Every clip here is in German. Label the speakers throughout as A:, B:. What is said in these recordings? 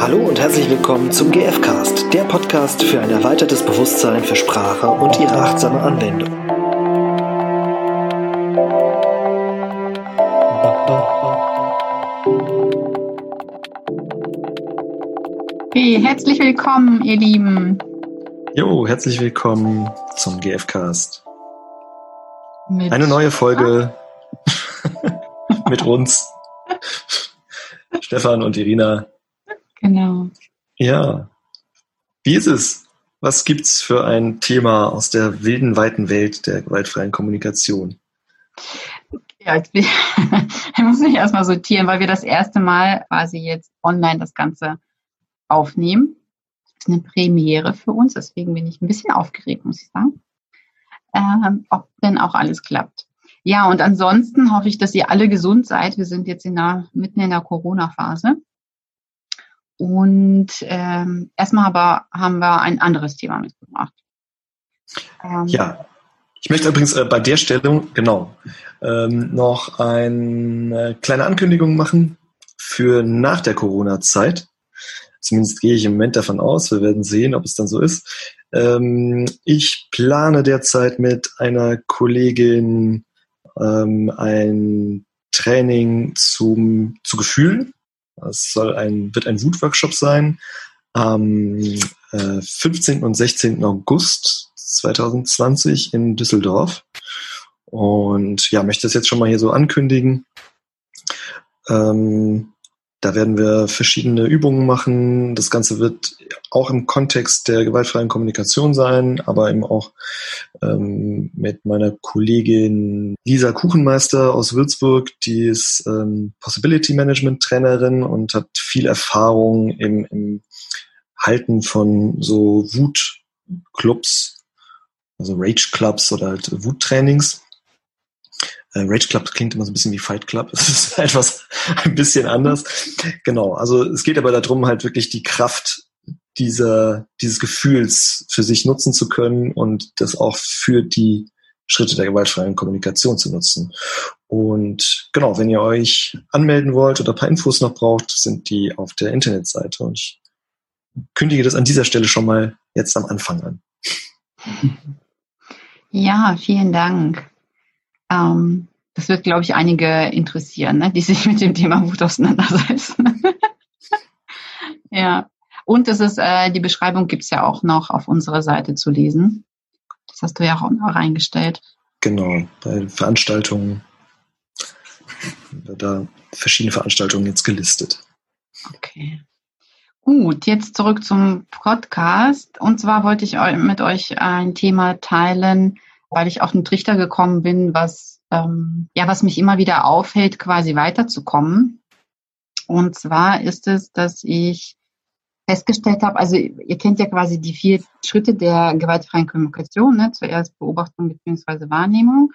A: Hallo und herzlich willkommen zum GFcast, der Podcast für ein erweitertes Bewusstsein für Sprache und ihre achtsame Anwendung.
B: Hey, herzlich willkommen, ihr Lieben.
A: Jo, herzlich willkommen zum GFcast. Mit Eine neue Folge mit uns. Stefan und Irina.
B: Genau.
A: Ja. Wie ist es? Was gibt's für ein Thema aus der wilden, weiten Welt der gewaltfreien Kommunikation?
B: Ja, jetzt ich muss mich erstmal sortieren, weil wir das erste Mal quasi jetzt online das Ganze aufnehmen. Das ist eine Premiere für uns, deswegen bin ich ein bisschen aufgeregt, muss ich sagen. Ähm, ob denn auch alles klappt. Ja, und ansonsten hoffe ich, dass ihr alle gesund seid. Wir sind jetzt in der, mitten in der Corona-Phase. Und ähm, erstmal aber haben wir ein anderes Thema mitgebracht.
A: Ähm, ja, ich möchte übrigens äh, bei der Stellung, genau, ähm, noch eine kleine Ankündigung machen für nach der Corona-Zeit. Zumindest gehe ich im Moment davon aus. Wir werden sehen, ob es dann so ist. Ähm, ich plane derzeit mit einer Kollegin ähm, ein Training zum, zu Gefühlen. Es soll ein, wird ein Wutworkshop sein am äh, 15. und 16. August 2020 in Düsseldorf. Und ja, möchte das jetzt schon mal hier so ankündigen. Ähm, da werden wir verschiedene Übungen machen. Das Ganze wird auch im Kontext der gewaltfreien Kommunikation sein, aber eben auch ähm, mit meiner Kollegin Lisa Kuchenmeister aus Würzburg, die ist ähm, Possibility Management Trainerin und hat viel Erfahrung im, im Halten von so Wutclubs, also Rage Clubs oder halt Wuttrainings. Äh, Rage Club klingt immer so ein bisschen wie Fight Club. Es ist etwas ein bisschen anders. Genau. Also es geht aber darum, halt wirklich die Kraft dieser, dieses Gefühls für sich nutzen zu können und das auch für die Schritte der gewaltfreien Kommunikation zu nutzen. Und genau, wenn ihr euch anmelden wollt oder ein paar Infos noch braucht, sind die auf der Internetseite. Und ich kündige das an dieser Stelle schon mal jetzt am Anfang an.
B: Ja, vielen Dank. Ähm, das wird, glaube ich, einige interessieren, ne, die sich mit dem Thema Wut auseinandersetzen. ja. Und das ist, äh, die Beschreibung gibt es ja auch noch auf unserer Seite zu lesen. Das hast du ja auch noch reingestellt.
A: Genau, bei Veranstaltungen, da verschiedene Veranstaltungen jetzt gelistet.
B: Okay. Gut, jetzt zurück zum Podcast. Und zwar wollte ich mit euch ein Thema teilen, weil ich auf den Trichter gekommen bin, was, ähm, ja, was mich immer wieder aufhält, quasi weiterzukommen. Und zwar ist es, dass ich festgestellt habe, also ihr kennt ja quasi die vier Schritte der gewaltfreien Kommunikation, ne? zuerst Beobachtung bzw. Wahrnehmung,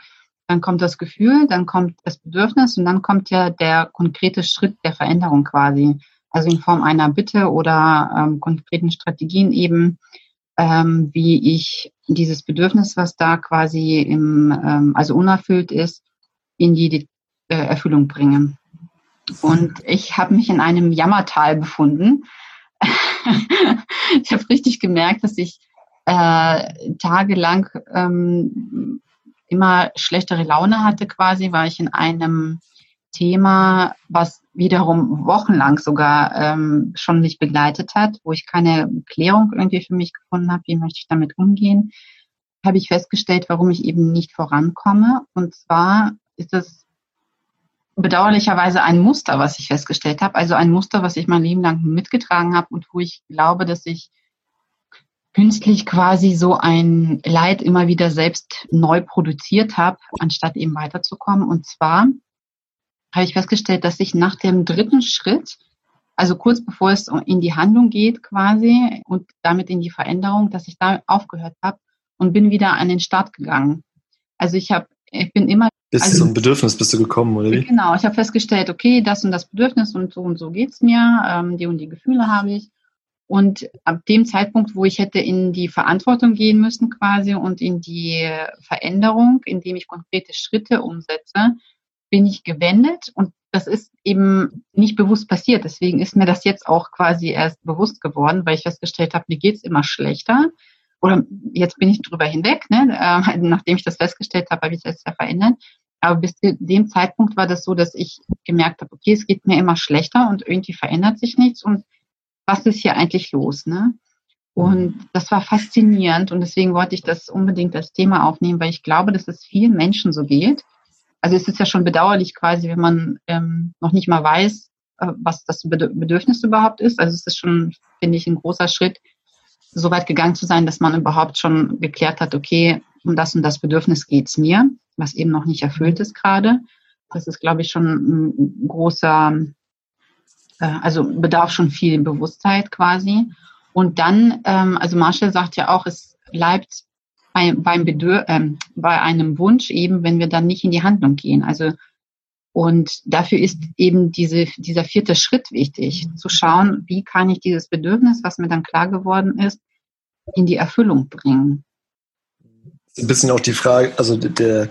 B: dann kommt das Gefühl, dann kommt das Bedürfnis und dann kommt ja der konkrete Schritt der Veränderung quasi, also in Form einer Bitte oder ähm, konkreten Strategien eben, ähm, wie ich dieses Bedürfnis, was da quasi im, ähm, also unerfüllt ist, in die äh, Erfüllung bringe. Und ich habe mich in einem Jammertal befunden. ich habe richtig gemerkt, dass ich äh, tagelang ähm, immer schlechtere Laune hatte quasi, weil ich in einem Thema, was wiederum wochenlang sogar ähm, schon mich begleitet hat, wo ich keine Klärung irgendwie für mich gefunden habe, wie möchte ich damit umgehen, habe ich festgestellt, warum ich eben nicht vorankomme. Und zwar ist es bedauerlicherweise ein Muster, was ich festgestellt habe, also ein Muster, was ich mein Leben lang mitgetragen habe und wo ich glaube, dass ich künstlich quasi so ein Leid immer wieder selbst neu produziert habe, anstatt eben weiterzukommen. Und zwar habe ich festgestellt, dass ich nach dem dritten Schritt, also kurz bevor es in die Handlung geht quasi und damit in die Veränderung, dass ich da aufgehört habe und bin wieder an den Start gegangen. Also ich habe, ich bin immer
A: bis
B: also,
A: zu so ein Bedürfnis bist du gekommen, oder wie?
B: Genau, ich habe festgestellt, okay, das und das Bedürfnis und so und so geht's mir, ähm, die und die Gefühle habe ich. Und ab dem Zeitpunkt, wo ich hätte in die Verantwortung gehen müssen quasi und in die Veränderung, indem ich konkrete Schritte umsetze, bin ich gewendet und das ist eben nicht bewusst passiert. Deswegen ist mir das jetzt auch quasi erst bewusst geworden, weil ich festgestellt habe, mir geht's immer schlechter. Oder jetzt bin ich drüber hinweg, ne? äh, nachdem ich das festgestellt habe, habe ich das ja verändert. Aber bis zu dem Zeitpunkt war das so, dass ich gemerkt habe, okay, es geht mir immer schlechter und irgendwie verändert sich nichts und was ist hier eigentlich los, ne? Und das war faszinierend und deswegen wollte ich das unbedingt als Thema aufnehmen, weil ich glaube, dass es vielen Menschen so geht. Also es ist ja schon bedauerlich quasi, wenn man ähm, noch nicht mal weiß, äh, was das Bedürfnis überhaupt ist. Also es ist schon, finde ich, ein großer Schritt, so weit gegangen zu sein, dass man überhaupt schon geklärt hat, okay, um das und das Bedürfnis geht's mir, was eben noch nicht erfüllt ist gerade. Das ist, glaube ich, schon ein großer, äh, also bedarf schon viel Bewusstheit quasi. Und dann, ähm, also Marshall sagt ja auch, es bleibt bei, beim Bedür äh, bei einem Wunsch eben, wenn wir dann nicht in die Handlung gehen. Also und dafür ist eben diese, dieser vierte Schritt wichtig, zu schauen, wie kann ich dieses Bedürfnis, was mir dann klar geworden ist, in die Erfüllung bringen.
A: Ein bisschen auch die Frage, also der,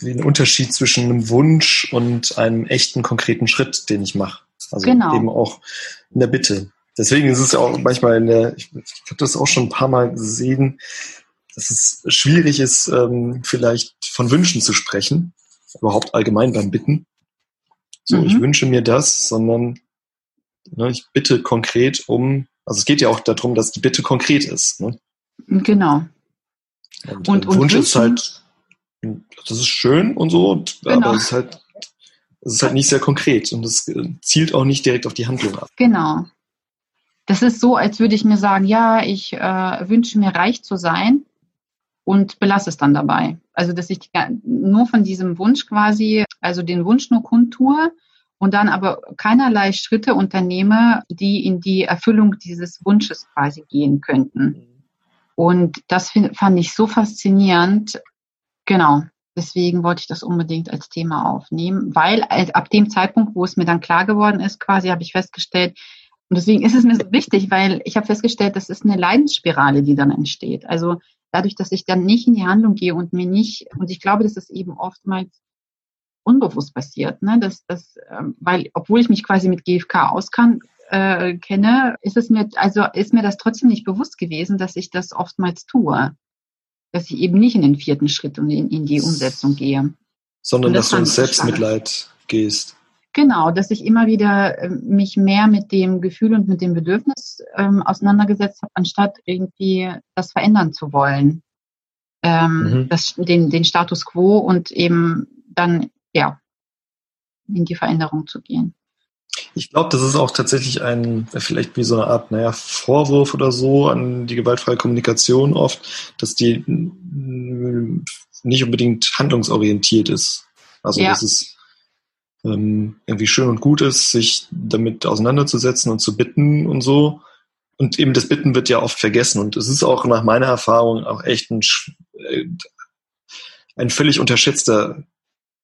A: den Unterschied zwischen einem Wunsch und einem echten konkreten Schritt, den ich mache. Also genau. eben auch in der Bitte. Deswegen ist es ja auch manchmal in der, ich, ich habe das auch schon ein paar Mal gesehen, dass es schwierig ist, ähm, vielleicht von Wünschen zu sprechen, überhaupt allgemein beim Bitten. So, mhm. ich wünsche mir das, sondern ne, ich bitte konkret um, also es geht ja auch darum, dass die Bitte konkret ist. Ne?
B: Genau.
A: Und, und, und Wunsch ist halt, das ist schön und so, genau. aber es ist halt, es ist halt nicht sehr konkret und es zielt auch nicht direkt auf die Handlung ab.
B: Genau. Das ist so, als würde ich mir sagen, ja, ich äh, wünsche mir reich zu sein und belasse es dann dabei. Also, dass ich nur von diesem Wunsch quasi, also den Wunsch nur kundtue und dann aber keinerlei Schritte unternehme, die in die Erfüllung dieses Wunsches quasi gehen könnten. Und das fand ich so faszinierend. Genau. Deswegen wollte ich das unbedingt als Thema aufnehmen, weil ab dem Zeitpunkt, wo es mir dann klar geworden ist, quasi habe ich festgestellt, und deswegen ist es mir so wichtig, weil ich habe festgestellt, das ist eine Leidensspirale, die dann entsteht. Also dadurch, dass ich dann nicht in die Handlung gehe und mir nicht, und ich glaube, dass es eben oftmals unbewusst passiert, ne? dass, dass, ähm, weil obwohl ich mich quasi mit GFK auskann, äh, kenne, ist es mir, also ist mir das trotzdem nicht bewusst gewesen, dass ich das oftmals tue. Dass ich eben nicht in den vierten Schritt und in, in die Umsetzung gehe.
A: Sondern das dass du ins Selbstmitleid gehst.
B: Genau, dass ich immer wieder äh, mich mehr mit dem Gefühl und mit dem Bedürfnis ähm, auseinandergesetzt habe, anstatt irgendwie das verändern zu wollen. Ähm, mhm. das, den, den Status quo und eben dann, ja, in die Veränderung zu gehen.
A: Ich glaube, das ist auch tatsächlich ein, vielleicht wie so eine Art, naja, Vorwurf oder so an die gewaltfreie Kommunikation oft, dass die nicht unbedingt handlungsorientiert ist. Also ja. das ist ähm, irgendwie schön und gut ist, sich damit auseinanderzusetzen und zu bitten und so. Und eben das Bitten wird ja oft vergessen. Und es ist auch nach meiner Erfahrung auch echt ein, äh, ein völlig unterschätzter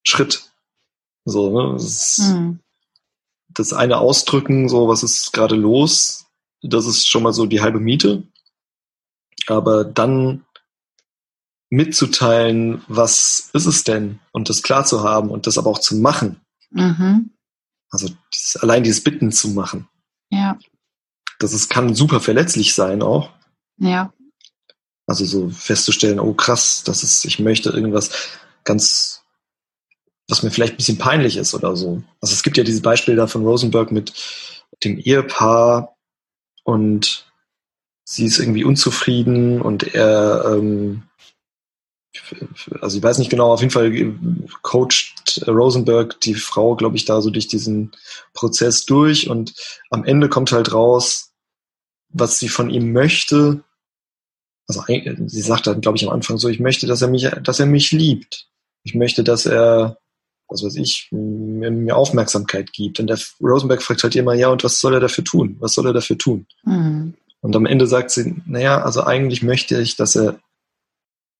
A: Schritt. So, ne? Das, mhm. das eine Ausdrücken, so was ist gerade los, das ist schon mal so die halbe Miete. Aber dann mitzuteilen, was ist es denn und das klar zu haben und das aber auch zu machen, Mhm. Also dieses, allein dieses Bitten zu machen.
B: Ja.
A: Das ist, kann super verletzlich sein auch.
B: Ja.
A: Also so festzustellen, oh krass, das ist, ich möchte irgendwas ganz, was mir vielleicht ein bisschen peinlich ist oder so. Also es gibt ja dieses Beispiel da von Rosenberg mit dem Ehepaar und sie ist irgendwie unzufrieden und er ähm, also ich weiß nicht genau, auf jeden Fall coacht Rosenberg die Frau, glaube ich, da so durch diesen Prozess durch und am Ende kommt halt raus, was sie von ihm möchte. Also sie sagt dann, glaube ich, am Anfang so, ich möchte, dass er mich, dass er mich liebt. Ich möchte, dass er, was weiß ich, mir, mir Aufmerksamkeit gibt. Und der Rosenberg fragt halt immer, ja, und was soll er dafür tun? Was soll er dafür tun? Mhm. Und am Ende sagt sie, naja, also eigentlich möchte ich, dass er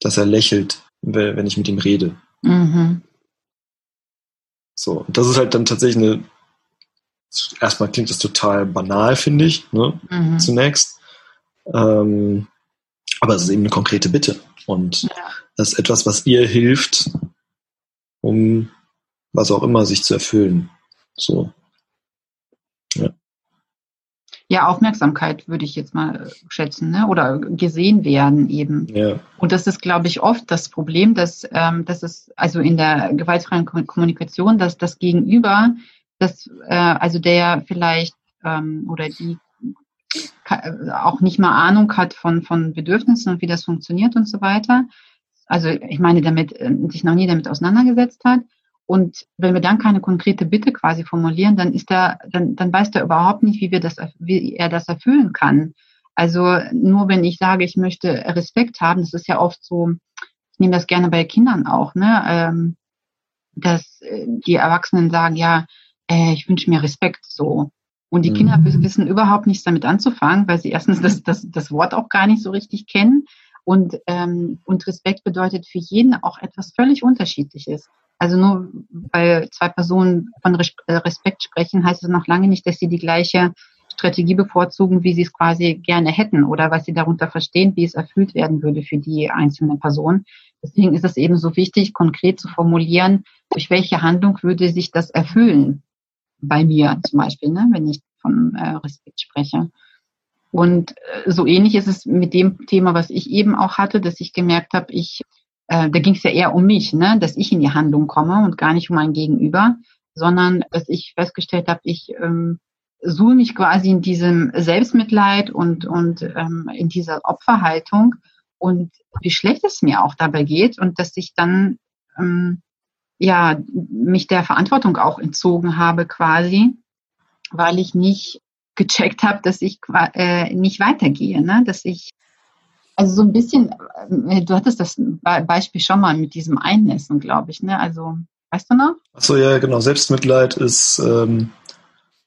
A: dass er lächelt, wenn ich mit ihm rede. Mhm. So, das ist halt dann tatsächlich eine, erstmal klingt das total banal, finde ich, ne, mhm. zunächst. Ähm, aber es ist eben eine konkrete Bitte. Und ja. das ist etwas, was ihr hilft, um was auch immer sich zu erfüllen. So.
B: Ja. Aufmerksamkeit würde ich jetzt mal äh, schätzen, ne? oder gesehen werden eben. Ja. Und das ist, glaube ich, oft das Problem, dass, ähm, dass es also in der gewaltfreien Kommunikation, dass das Gegenüber, dass äh, also der vielleicht ähm, oder die auch nicht mal Ahnung hat von, von Bedürfnissen und wie das funktioniert und so weiter. Also ich meine, damit äh, sich noch nie damit auseinandergesetzt hat und wenn wir dann keine konkrete Bitte quasi formulieren, dann ist er, dann, dann weiß er überhaupt nicht, wie wir das, wie er das erfüllen kann. Also nur wenn ich sage, ich möchte Respekt haben, das ist ja oft so, ich nehme das gerne bei Kindern auch, ne, ähm, dass äh, die Erwachsenen sagen, ja, äh, ich wünsche mir Respekt so. Und die Kinder mhm. wissen überhaupt nichts damit anzufangen, weil sie erstens das, das, das Wort auch gar nicht so richtig kennen. Und, ähm, und Respekt bedeutet für jeden auch etwas völlig Unterschiedliches. Also nur weil zwei Personen von äh, Respekt sprechen, heißt es noch lange nicht, dass sie die gleiche Strategie bevorzugen, wie sie es quasi gerne hätten oder was sie darunter verstehen, wie es erfüllt werden würde für die einzelne Person. Deswegen ist es eben so wichtig, konkret zu formulieren, durch welche Handlung würde sich das erfüllen. Bei mir zum Beispiel, ne, wenn ich von äh, Respekt spreche. Und äh, so ähnlich ist es mit dem Thema, was ich eben auch hatte, dass ich gemerkt habe, ich äh, da ging es ja eher um mich, ne, dass ich in die Handlung komme und gar nicht um mein Gegenüber, sondern dass ich festgestellt habe, ich ähm, suche mich quasi in diesem Selbstmitleid und, und ähm, in dieser Opferhaltung und wie schlecht es mir auch dabei geht und dass ich dann ähm, ja mich der Verantwortung auch entzogen habe quasi, weil ich nicht gecheckt habe, dass ich äh, nicht weitergehe, ne? dass ich also so ein bisschen, äh, du hattest das Beispiel schon mal mit diesem Einnässen, glaube ich, ne? Also, weißt du noch?
A: Achso, ja, genau. Selbstmitleid ist, ähm,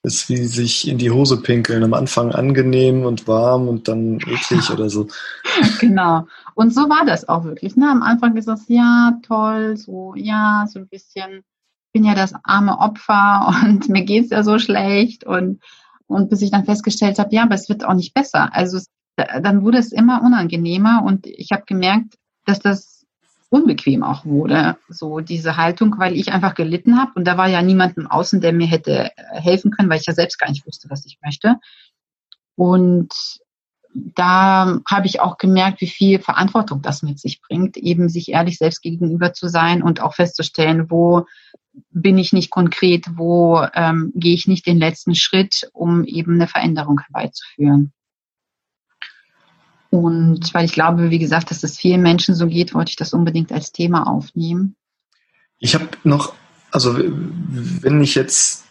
A: ist wie sich in die Hose pinkeln. Am Anfang angenehm und warm und dann eklig oder so.
B: genau. Und so war das auch wirklich. Ne? Am Anfang ist das, ja, toll, so, ja, so ein bisschen, ich bin ja das arme Opfer und mir geht's ja so schlecht und und bis ich dann festgestellt habe, ja, aber es wird auch nicht besser. Also es dann wurde es immer unangenehmer und ich habe gemerkt, dass das unbequem auch wurde, so diese Haltung, weil ich einfach gelitten habe und da war ja niemand im Außen, der mir hätte äh, helfen können, weil ich ja selbst gar nicht wusste, was ich möchte. Und da habe ich auch gemerkt, wie viel Verantwortung das mit sich bringt, eben sich ehrlich selbst gegenüber zu sein und auch festzustellen, wo bin ich nicht konkret, wo ähm, gehe ich nicht den letzten Schritt, um eben eine Veränderung herbeizuführen. Und weil ich glaube, wie gesagt, dass das vielen Menschen so geht, wollte ich das unbedingt als Thema aufnehmen.
A: Ich habe noch, also wenn ich jetzt,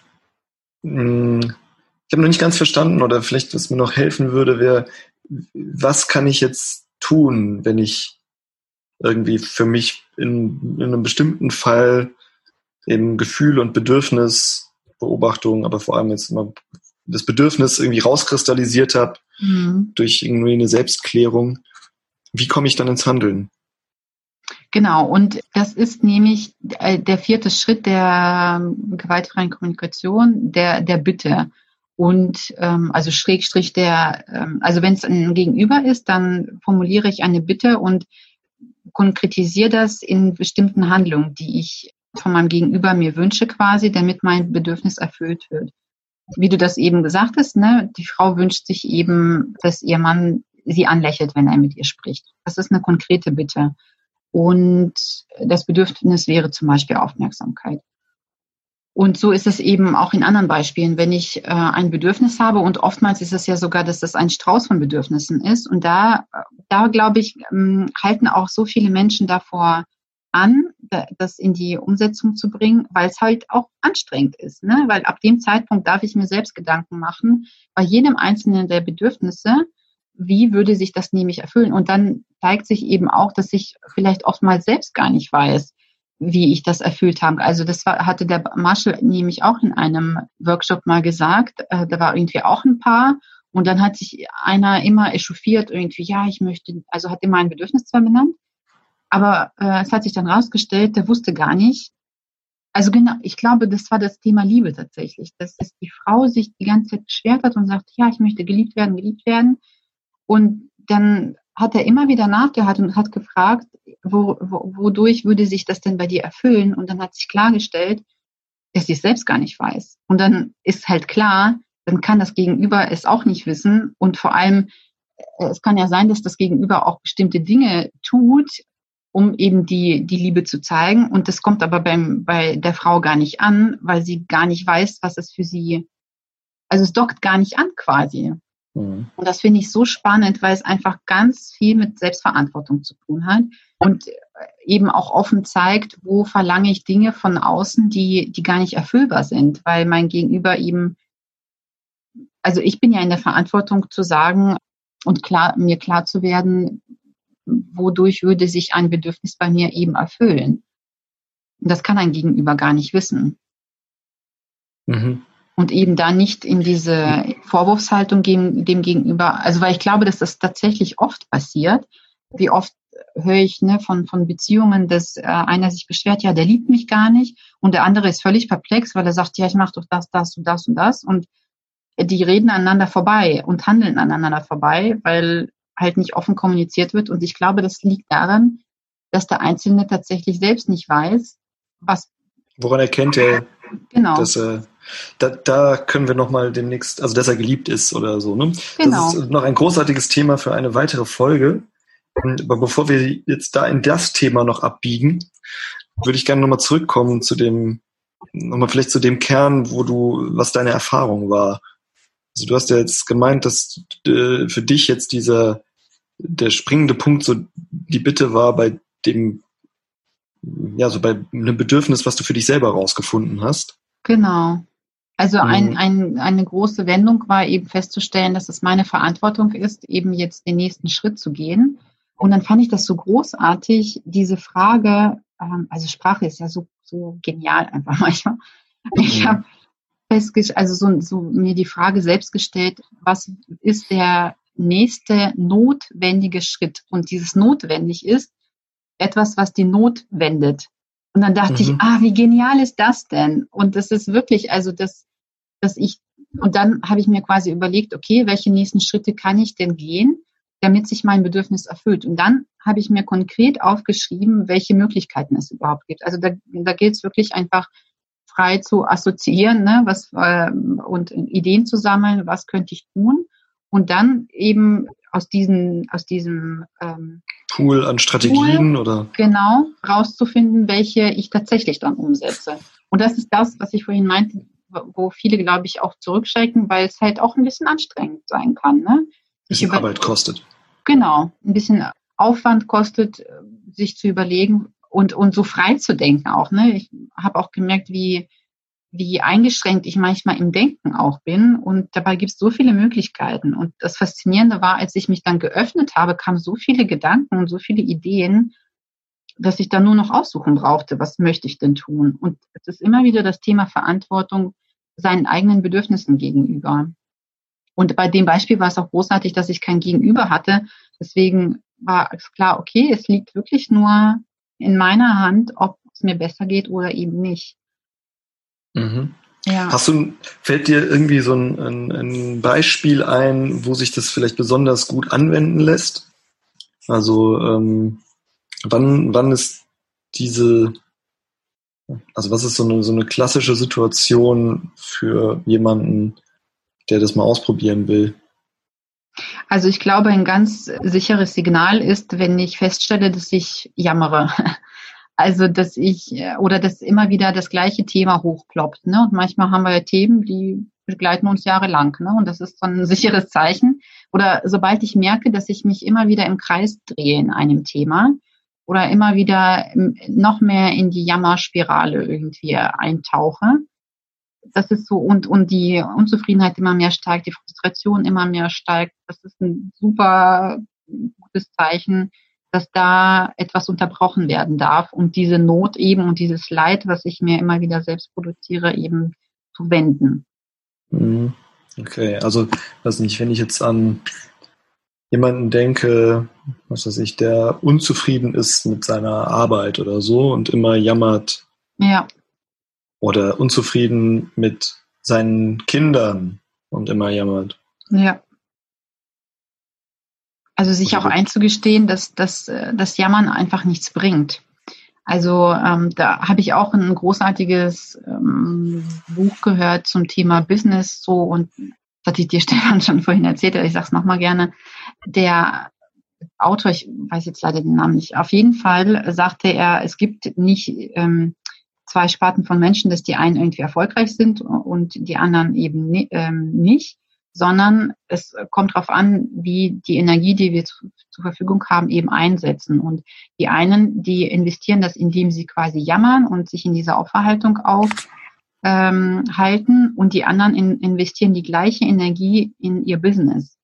A: hm, ich habe noch nicht ganz verstanden oder vielleicht, was mir noch helfen würde, wäre, was kann ich jetzt tun, wenn ich irgendwie für mich in, in einem bestimmten Fall eben Gefühl und Bedürfnis, Beobachtung, aber vor allem jetzt immer das Bedürfnis irgendwie rauskristallisiert habe mhm. durch irgendwie eine Selbstklärung. Wie komme ich dann ins Handeln?
B: Genau, und das ist nämlich äh, der vierte Schritt der ähm, gewaltfreien Kommunikation, der, der Bitte. Und ähm, also Schrägstrich der, ähm, also wenn es ein Gegenüber ist, dann formuliere ich eine Bitte und konkretisiere das in bestimmten Handlungen, die ich von meinem Gegenüber mir wünsche quasi, damit mein Bedürfnis erfüllt wird wie du das eben gesagt hast, ne, die Frau wünscht sich eben, dass ihr Mann sie anlächelt, wenn er mit ihr spricht. Das ist eine konkrete Bitte. Und das Bedürfnis wäre zum Beispiel Aufmerksamkeit. Und so ist es eben auch in anderen Beispielen, wenn ich äh, ein Bedürfnis habe und oftmals ist es ja sogar, dass das ein Strauß von Bedürfnissen ist. Und da, da glaube ich, ähm, halten auch so viele Menschen davor an, das in die Umsetzung zu bringen, weil es halt auch anstrengend ist. Ne? Weil ab dem Zeitpunkt darf ich mir selbst Gedanken machen, bei jedem einzelnen der Bedürfnisse, wie würde sich das nämlich erfüllen? Und dann zeigt sich eben auch, dass ich vielleicht oftmals selbst gar nicht weiß, wie ich das erfüllt habe. Also das war, hatte der Marshall nämlich auch in einem Workshop mal gesagt. Äh, da war irgendwie auch ein Paar und dann hat sich einer immer echauffiert irgendwie, ja, ich möchte, also hat immer ein Bedürfnis zwar benannt, aber äh, es hat sich dann rausgestellt, der wusste gar nicht. Also genau, ich glaube, das war das Thema Liebe tatsächlich, dass, dass die Frau sich die ganze Zeit beschwert hat und sagt, ja, ich möchte geliebt werden, geliebt werden. Und dann hat er immer wieder nachgehakt und hat gefragt, wo, wo, wodurch würde sich das denn bei dir erfüllen? Und dann hat sich klargestellt, dass sie es selbst gar nicht weiß. Und dann ist halt klar, dann kann das Gegenüber es auch nicht wissen. Und vor allem, äh, es kann ja sein, dass das Gegenüber auch bestimmte Dinge tut, um eben die, die Liebe zu zeigen. Und das kommt aber beim, bei der Frau gar nicht an, weil sie gar nicht weiß, was es für sie, also es dockt gar nicht an quasi. Mhm. Und das finde ich so spannend, weil es einfach ganz viel mit Selbstverantwortung zu tun hat und eben auch offen zeigt, wo verlange ich Dinge von außen, die, die gar nicht erfüllbar sind, weil mein Gegenüber eben, also ich bin ja in der Verantwortung zu sagen und klar, mir klar zu werden, wodurch würde sich ein Bedürfnis bei mir eben erfüllen. Und das kann ein Gegenüber gar nicht wissen. Mhm. Und eben da nicht in diese Vorwurfshaltung gegen, dem Gegenüber, also weil ich glaube, dass das tatsächlich oft passiert. Wie oft höre ich ne, von, von Beziehungen, dass äh, einer sich beschwert, ja, der liebt mich gar nicht und der andere ist völlig perplex, weil er sagt, ja, ich mache doch das, das und das und das und die reden aneinander vorbei und handeln aneinander vorbei, weil halt nicht offen kommuniziert wird. Und ich glaube, das liegt daran, dass der Einzelne tatsächlich selbst nicht weiß, was.
A: Woran erkennt er, genau. dass er, da, da können wir nochmal demnächst, also dass er geliebt ist oder so, ne? Genau. Das ist noch ein großartiges Thema für eine weitere Folge. Aber bevor wir jetzt da in das Thema noch abbiegen, würde ich gerne nochmal zurückkommen zu dem, nochmal vielleicht zu dem Kern, wo du, was deine Erfahrung war. Also du hast ja jetzt gemeint, dass äh, für dich jetzt dieser der springende Punkt so die Bitte war bei dem ja so bei einem Bedürfnis, was du für dich selber rausgefunden hast.
B: Genau. Also ein, mhm. ein, eine große Wendung war eben festzustellen, dass es meine Verantwortung ist, eben jetzt den nächsten Schritt zu gehen. Und dann fand ich das so großartig, diese Frage, ähm, also Sprache ist ja so, so genial einfach manchmal. Ich mhm. habe festgestellt, also so, so mir die Frage selbst gestellt, was ist der nächste notwendige Schritt? Und dieses notwendig ist etwas, was die Not wendet. Und dann dachte mhm. ich, ah, wie genial ist das denn? Und das ist wirklich, also das, dass ich, und dann habe ich mir quasi überlegt, okay, welche nächsten Schritte kann ich denn gehen, damit sich mein Bedürfnis erfüllt? Und dann habe ich mir konkret aufgeschrieben, welche Möglichkeiten es überhaupt gibt. Also da, da gilt es wirklich einfach frei zu assoziieren ne, was, äh, und Ideen zu sammeln, was könnte ich tun und dann eben aus diesen aus diesem ähm,
A: Pool an Strategien
B: Pool,
A: oder
B: genau rauszufinden, welche ich tatsächlich dann umsetze. Und das ist das, was ich vorhin meinte, wo viele, glaube ich, auch zurückschrecken, weil es halt auch ein bisschen anstrengend sein kann. Ne? Ein
A: bisschen Arbeit kostet.
B: Genau, ein bisschen Aufwand kostet, sich zu überlegen, und, und so frei zu denken auch. Ne? Ich habe auch gemerkt, wie, wie eingeschränkt ich manchmal im Denken auch bin. Und dabei gibt es so viele Möglichkeiten. Und das Faszinierende war, als ich mich dann geöffnet habe, kamen so viele Gedanken und so viele Ideen, dass ich dann nur noch aussuchen brauchte, was möchte ich denn tun. Und es ist immer wieder das Thema Verantwortung seinen eigenen Bedürfnissen gegenüber. Und bei dem Beispiel war es auch großartig, dass ich kein Gegenüber hatte. Deswegen war es klar, okay, es liegt wirklich nur in meiner Hand, ob es mir besser geht oder eben nicht.
A: Mhm. Ja. Hast du, fällt dir irgendwie so ein, ein, ein, Beispiel ein, wo sich das vielleicht besonders gut anwenden lässt? Also ähm, wann, wann ist diese, also was ist so eine, so eine klassische Situation für jemanden, der das mal ausprobieren will?
B: Also ich glaube, ein ganz sicheres Signal ist, wenn ich feststelle, dass ich jammere. Also dass ich oder dass immer wieder das gleiche Thema hochploppt. Ne? Und manchmal haben wir ja Themen, die begleiten uns jahrelang. Ne? Und das ist so ein sicheres Zeichen. Oder sobald ich merke, dass ich mich immer wieder im Kreis drehe in einem Thema oder immer wieder noch mehr in die Jammerspirale irgendwie eintauche, das ist so, und, und die Unzufriedenheit immer mehr steigt, die Frustration immer mehr steigt. Das ist ein super gutes Zeichen, dass da etwas unterbrochen werden darf, um diese Not eben und dieses Leid, was ich mir immer wieder selbst produziere, eben zu wenden.
A: Mhm. Okay, also, weiß nicht, wenn ich jetzt an jemanden denke, was weiß ich, der unzufrieden ist mit seiner Arbeit oder so und immer jammert,
B: ja
A: oder unzufrieden mit seinen Kindern und immer jammert.
B: Ja. Also sich auch einzugestehen, dass, dass äh, das Jammern einfach nichts bringt. Also ähm, da habe ich auch ein großartiges ähm, Buch gehört zum Thema Business so und das hatte ich dir Stefan schon vorhin erzählt, aber ich sage es nochmal gerne. Der Autor, ich weiß jetzt leider den Namen nicht, auf jeden Fall sagte er, es gibt nicht ähm, zwei Sparten von Menschen, dass die einen irgendwie erfolgreich sind und die anderen eben ähm, nicht, sondern es kommt darauf an, wie die Energie, die wir zu, zur Verfügung haben, eben einsetzen. Und die einen, die investieren das, indem sie quasi jammern und sich in dieser Opferhaltung aufhalten. Ähm, und die anderen in, investieren die gleiche Energie in ihr Business.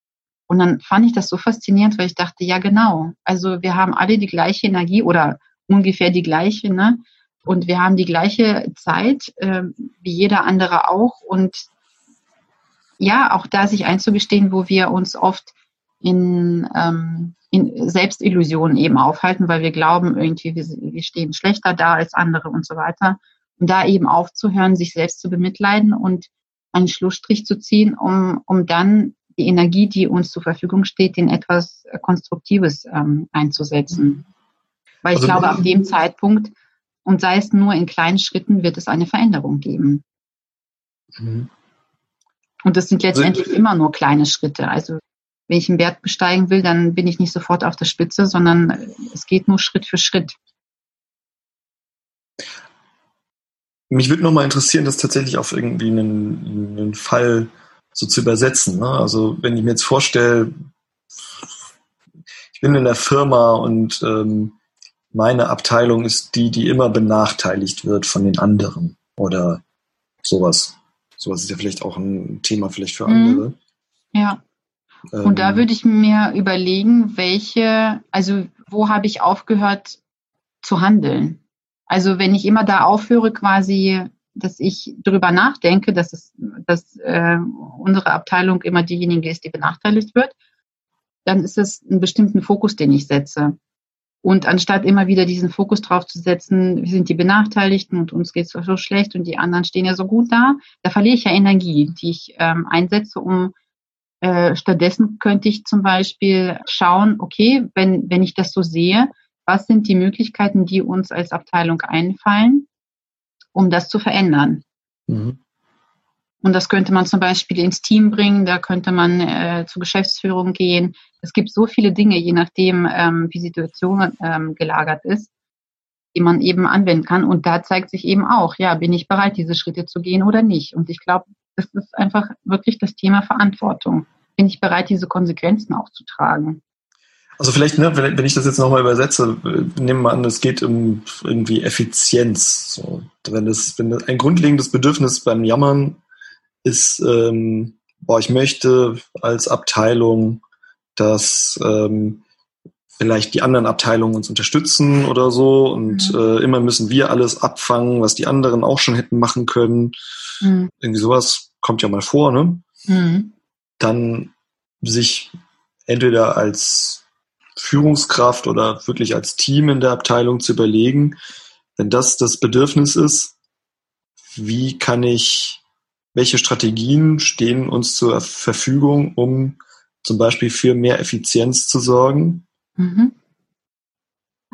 B: Und dann fand ich das so faszinierend, weil ich dachte, ja genau, also wir haben alle die gleiche Energie oder ungefähr die gleiche, ne? Und wir haben die gleiche Zeit äh, wie jeder andere auch. Und ja, auch da sich einzugestehen, wo wir uns oft in, ähm, in Selbstillusionen eben aufhalten, weil wir glauben, irgendwie, wir, wir stehen schlechter da als andere und so weiter. Und da eben aufzuhören, sich selbst zu bemitleiden und einen Schlussstrich zu ziehen, um, um dann die Energie, die uns zur Verfügung steht, in etwas Konstruktives ähm, einzusetzen. Weil ich also, glaube, ab dem Zeitpunkt, und sei es nur in kleinen Schritten, wird es eine Veränderung geben. Mhm. Und das sind letztendlich also, immer nur kleine Schritte. Also wenn ich einen Berg besteigen will, dann bin ich nicht sofort auf der Spitze, sondern es geht nur Schritt für Schritt.
A: Mich würde nochmal interessieren, das tatsächlich auf irgendwie einen, einen Fall so zu übersetzen. Ne? Also wenn ich mir jetzt vorstelle, ich bin in der Firma und ähm, meine Abteilung ist die, die immer benachteiligt wird von den anderen oder sowas. Sowas ist ja vielleicht auch ein Thema vielleicht für andere.
B: Ja. Ähm, Und da würde ich mir überlegen, welche, also wo habe ich aufgehört zu handeln? Also wenn ich immer da aufhöre, quasi, dass ich darüber nachdenke, dass es, dass äh, unsere Abteilung immer diejenige ist, die benachteiligt wird, dann ist es einen bestimmten Fokus, den ich setze. Und anstatt immer wieder diesen Fokus drauf zu setzen, wir sind die Benachteiligten und uns geht es so schlecht und die anderen stehen ja so gut da, da verliere ich ja Energie, die ich ähm, einsetze, um äh, stattdessen könnte ich zum Beispiel schauen, okay, wenn, wenn ich das so sehe, was sind die Möglichkeiten, die uns als Abteilung einfallen, um das zu verändern? Mhm. Und das könnte man zum Beispiel ins Team bringen, da könnte man äh, zur Geschäftsführung gehen. Es gibt so viele Dinge, je nachdem, ähm, wie die Situation ähm, gelagert ist, die man eben anwenden kann. Und da zeigt sich eben auch, ja, bin ich bereit, diese Schritte zu gehen oder nicht? Und ich glaube, das ist einfach wirklich das Thema Verantwortung. Bin ich bereit, diese Konsequenzen auch zu tragen?
A: Also vielleicht, ne, wenn, ich das jetzt nochmal übersetze, nehmen wir an, es geht um irgendwie Effizienz. So, wenn es, wenn ein grundlegendes Bedürfnis beim Jammern ist, ähm, boah, ich möchte als Abteilung, dass ähm, vielleicht die anderen Abteilungen uns unterstützen oder so und mhm. äh, immer müssen wir alles abfangen, was die anderen auch schon hätten machen können. Mhm. Irgendwie sowas kommt ja mal vor, ne? Mhm. Dann sich entweder als Führungskraft oder wirklich als Team in der Abteilung zu überlegen, wenn das das Bedürfnis ist, wie kann ich welche Strategien stehen uns zur Verfügung, um zum Beispiel für mehr Effizienz zu sorgen mhm.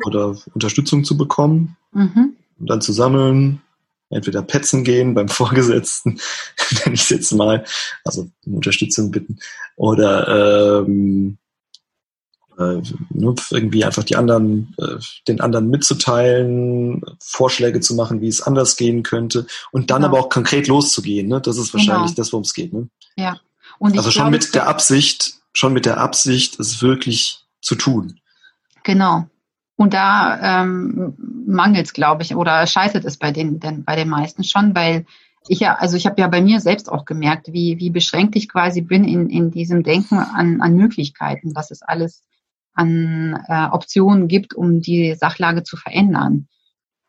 A: oder Unterstützung zu bekommen mhm. und dann zu sammeln, entweder petzen gehen beim Vorgesetzten, wenn ich jetzt mal, also um Unterstützung bitten, oder ähm, äh, nur irgendwie einfach die anderen, äh, den anderen mitzuteilen, Vorschläge zu machen, wie es anders gehen könnte und dann genau. aber auch konkret loszugehen. Ne? Das ist wahrscheinlich genau. das, worum es geht. Ne?
B: Ja.
A: Und also schon mit der Absicht, schon mit der Absicht, es wirklich zu tun.
B: Genau. Und da ähm, mangelt es, glaube ich, oder scheitert es bei den, den, bei den meisten schon, weil ich ja, also ich habe ja bei mir selbst auch gemerkt, wie, wie beschränkt ich quasi bin in, in diesem Denken an, an Möglichkeiten, was es alles an äh, Optionen gibt, um die Sachlage zu verändern.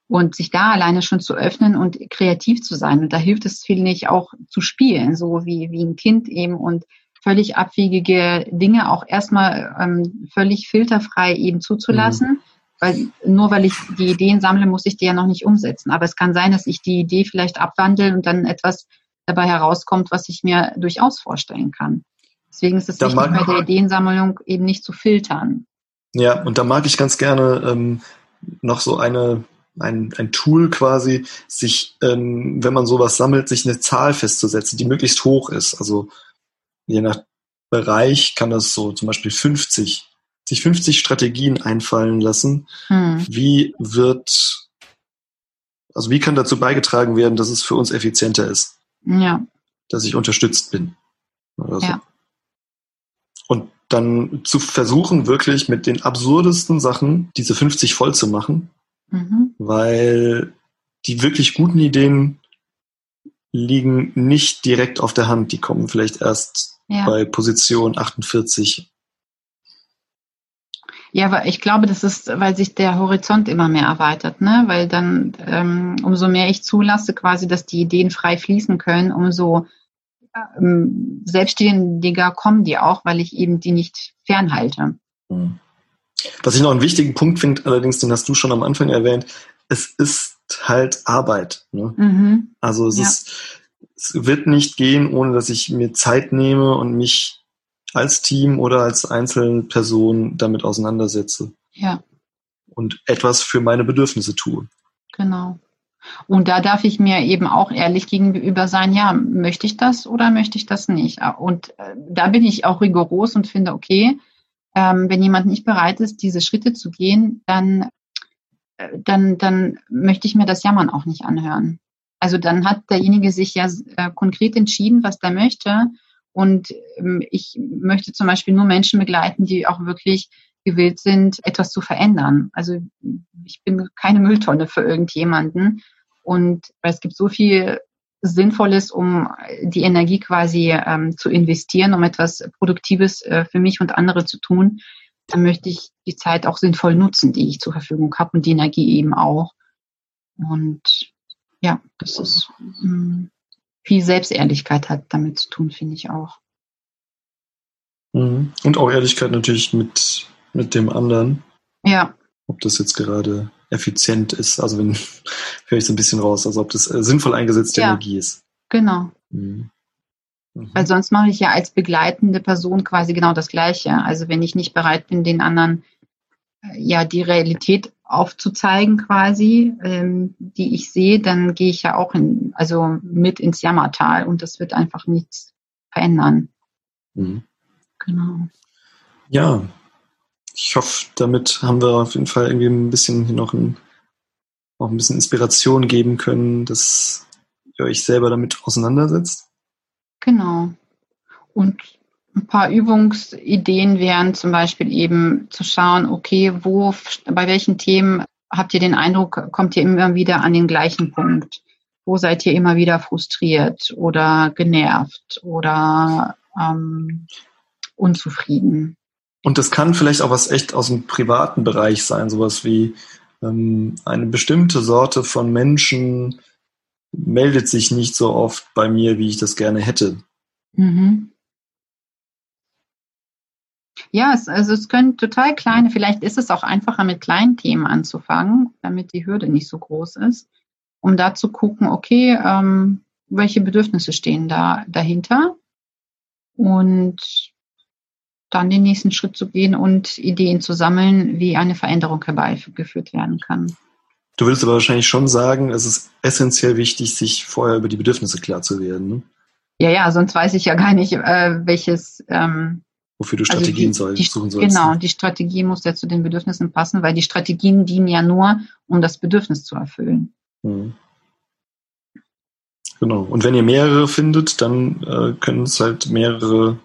B: Und sich da alleine schon zu öffnen und kreativ zu sein. Und da hilft es viel nicht auch zu spielen, so wie, wie ein Kind eben und völlig abwegige Dinge auch erstmal ähm, völlig filterfrei eben zuzulassen. Mhm. Weil nur weil ich die Ideen sammle, muss ich die ja noch nicht umsetzen. Aber es kann sein, dass ich die Idee vielleicht abwandle und dann etwas dabei herauskommt, was ich mir durchaus vorstellen kann. Deswegen ist es da wichtig, bei der Ideensammlung eben nicht zu filtern.
A: Ja, und da mag ich ganz gerne ähm, noch so eine ein, ein Tool quasi, sich, ähm, wenn man sowas sammelt, sich eine Zahl festzusetzen, die möglichst hoch ist. Also je nach Bereich kann das so zum Beispiel 50, sich 50 Strategien einfallen lassen. Hm. Wie wird, also wie kann dazu beigetragen werden, dass es für uns effizienter ist?
B: Ja.
A: Dass ich unterstützt bin. So. Ja. Und dann zu versuchen, wirklich mit den absurdesten Sachen diese 50 voll zu machen, mhm. weil die wirklich guten Ideen liegen nicht direkt auf der Hand. Die kommen vielleicht erst ja. bei Position 48.
B: Ja, aber ich glaube, das ist, weil sich der Horizont immer mehr erweitert, ne? Weil dann, ähm, umso mehr ich zulasse, quasi, dass die Ideen frei fließen können, umso selbstständiger kommen die auch, weil ich eben die nicht fernhalte. Hm.
A: Was ich noch einen wichtigen Punkt finde, allerdings, den hast du schon am Anfang erwähnt, es ist halt Arbeit. Ne? Mhm. Also es ja. ist, es wird nicht gehen, ohne dass ich mir Zeit nehme und mich als Team oder als einzelne Person damit auseinandersetze.
B: Ja.
A: Und etwas für meine Bedürfnisse tue.
B: Genau. Und da darf ich mir eben auch ehrlich gegenüber sein, ja, möchte ich das oder möchte ich das nicht? Und äh, da bin ich auch rigoros und finde, okay, ähm, wenn jemand nicht bereit ist, diese Schritte zu gehen, dann, äh, dann, dann möchte ich mir das Jammern auch nicht anhören. Also dann hat derjenige sich ja äh, konkret entschieden, was der möchte. Und ähm, ich möchte zum Beispiel nur Menschen begleiten, die auch wirklich gewillt sind, etwas zu verändern. Also ich bin keine Mülltonne für irgendjemanden, und es gibt so viel Sinnvolles, um die Energie quasi ähm, zu investieren, um etwas Produktives äh, für mich und andere zu tun. Dann möchte ich die Zeit auch sinnvoll nutzen, die ich zur Verfügung habe und die Energie eben auch. Und ja, das ist ähm, viel Selbstehrlichkeit hat damit zu tun, finde ich auch.
A: Mhm. Und auch Ehrlichkeit natürlich mit, mit dem anderen.
B: Ja.
A: Ob das jetzt gerade effizient ist. Also wenn höre ich so ein bisschen raus, also ob das äh, sinnvoll eingesetzte ja, Energie ist.
B: Genau. Mhm. Mhm. Weil sonst mache ich ja als begleitende Person quasi genau das Gleiche. Also wenn ich nicht bereit bin, den anderen äh, ja die Realität aufzuzeigen quasi, ähm, die ich sehe, dann gehe ich ja auch in, also mit ins Jammertal und das wird einfach nichts verändern. Mhm. Genau.
A: Ja, ich hoffe, damit haben wir auf jeden Fall irgendwie ein bisschen noch ein, auch ein bisschen Inspiration geben können, dass ihr euch selber damit auseinandersetzt.
B: Genau. Und ein paar Übungsideen wären zum Beispiel eben zu schauen, okay, wo, bei welchen Themen habt ihr den Eindruck, kommt ihr immer wieder an den gleichen Punkt? Wo seid ihr immer wieder frustriert oder genervt oder ähm, unzufrieden?
A: Und das kann vielleicht auch was echt aus dem privaten Bereich sein, sowas wie ähm, eine bestimmte Sorte von Menschen meldet sich nicht so oft bei mir, wie ich das gerne hätte. Mhm.
B: Ja, es, also es können total kleine, vielleicht ist es auch einfacher mit kleinen Themen anzufangen, damit die Hürde nicht so groß ist, um da zu gucken, okay, ähm, welche Bedürfnisse stehen da dahinter und dann den nächsten Schritt zu gehen und Ideen zu sammeln, wie eine Veränderung herbeigeführt werden kann.
A: Du würdest aber wahrscheinlich schon sagen, es ist essentiell wichtig, sich vorher über die Bedürfnisse klar zu werden. Ne?
B: Ja, ja, sonst weiß ich ja gar nicht, äh, welches. Ähm,
A: Wofür du also Strategien also die,
B: die, suchen sollst. Genau, die Strategie muss ja zu den Bedürfnissen passen, weil die Strategien dienen ja nur, um das Bedürfnis zu erfüllen. Mhm.
A: Genau. Und wenn ihr mehrere findet, dann äh, können es halt mehrere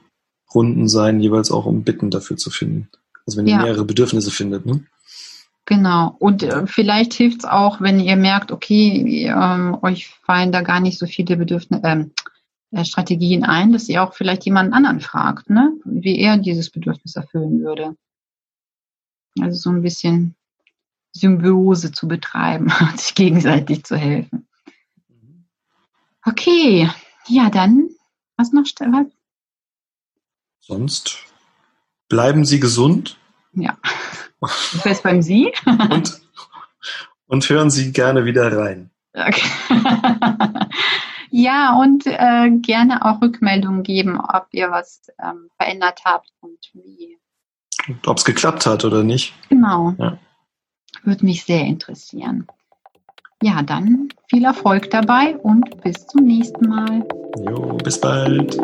A: Runden sein, jeweils auch um Bitten dafür zu finden. Also wenn ihr ja. mehrere Bedürfnisse findet, ne?
B: Genau. Und äh, vielleicht hilft es auch, wenn ihr merkt, okay, ähm, euch fallen da gar nicht so viele Bedürfnisse, ähm, äh, Strategien ein, dass ihr auch vielleicht jemanden anderen fragt, ne? wie er dieses Bedürfnis erfüllen würde. Also so ein bisschen Symbiose zu betreiben und sich gegenseitig zu helfen. Okay, ja, dann, was noch? Was?
A: Sonst bleiben Sie gesund.
B: Ja. Das heißt beim Sie.
A: und, und hören Sie gerne wieder rein. Okay.
B: ja, und äh, gerne auch Rückmeldungen geben, ob ihr was ähm, verändert habt und wie.
A: Ob es geklappt hat oder nicht.
B: Genau. Ja. Würde mich sehr interessieren. Ja, dann viel Erfolg dabei und bis zum nächsten Mal.
A: Jo, bis bald.